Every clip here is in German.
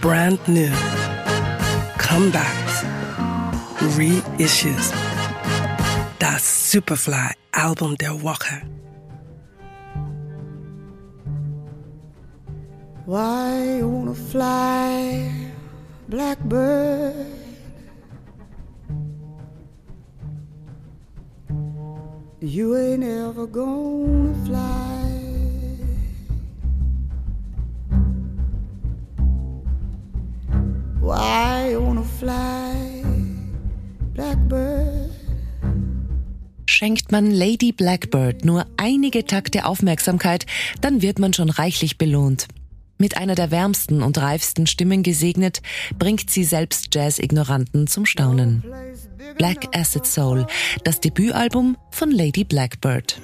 brand new, comebacks, reissues. Das Superfly Album der Woche. Why you wanna fly, blackbird? You ain't ever gonna fly. Schenkt man Lady Blackbird nur einige Takte Aufmerksamkeit, dann wird man schon reichlich belohnt. Mit einer der wärmsten und reifsten Stimmen gesegnet, bringt sie selbst Jazz-Ignoranten zum Staunen. Black Acid Soul, das Debütalbum von Lady Blackbird.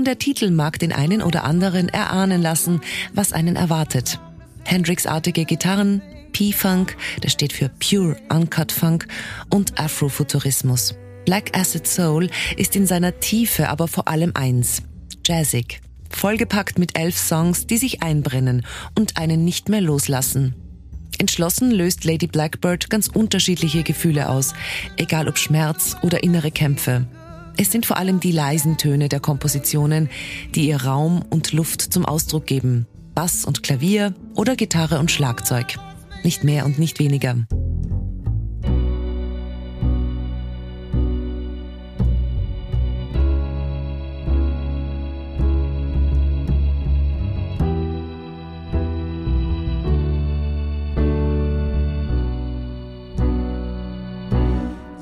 Schon der Titel mag den einen oder anderen erahnen lassen, was einen erwartet. Hendrix-artige Gitarren, P-Funk, das steht für Pure Uncut Funk und Afrofuturismus. Black Acid Soul ist in seiner Tiefe aber vor allem eins, jazzig. Vollgepackt mit elf Songs, die sich einbrennen und einen nicht mehr loslassen. Entschlossen löst Lady Blackbird ganz unterschiedliche Gefühle aus, egal ob Schmerz oder innere Kämpfe. Es sind vor allem die leisen Töne der Kompositionen, die ihr Raum und Luft zum Ausdruck geben. Bass und Klavier oder Gitarre und Schlagzeug. Nicht mehr und nicht weniger.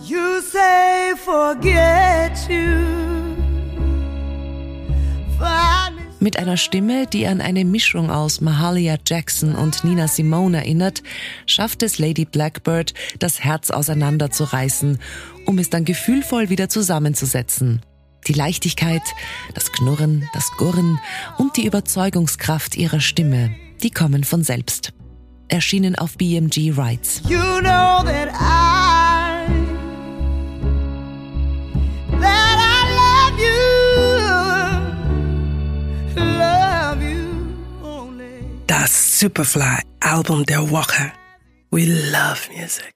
You say forget Mit einer Stimme, die an eine Mischung aus Mahalia Jackson und Nina Simone erinnert, schafft es Lady Blackbird, das Herz auseinanderzureißen, um es dann gefühlvoll wieder zusammenzusetzen. Die Leichtigkeit, das Knurren, das Gurren und die Überzeugungskraft ihrer Stimme, die kommen von selbst. Erschienen auf BMG Rights. You know Das Superfly Album der Woche. We love music.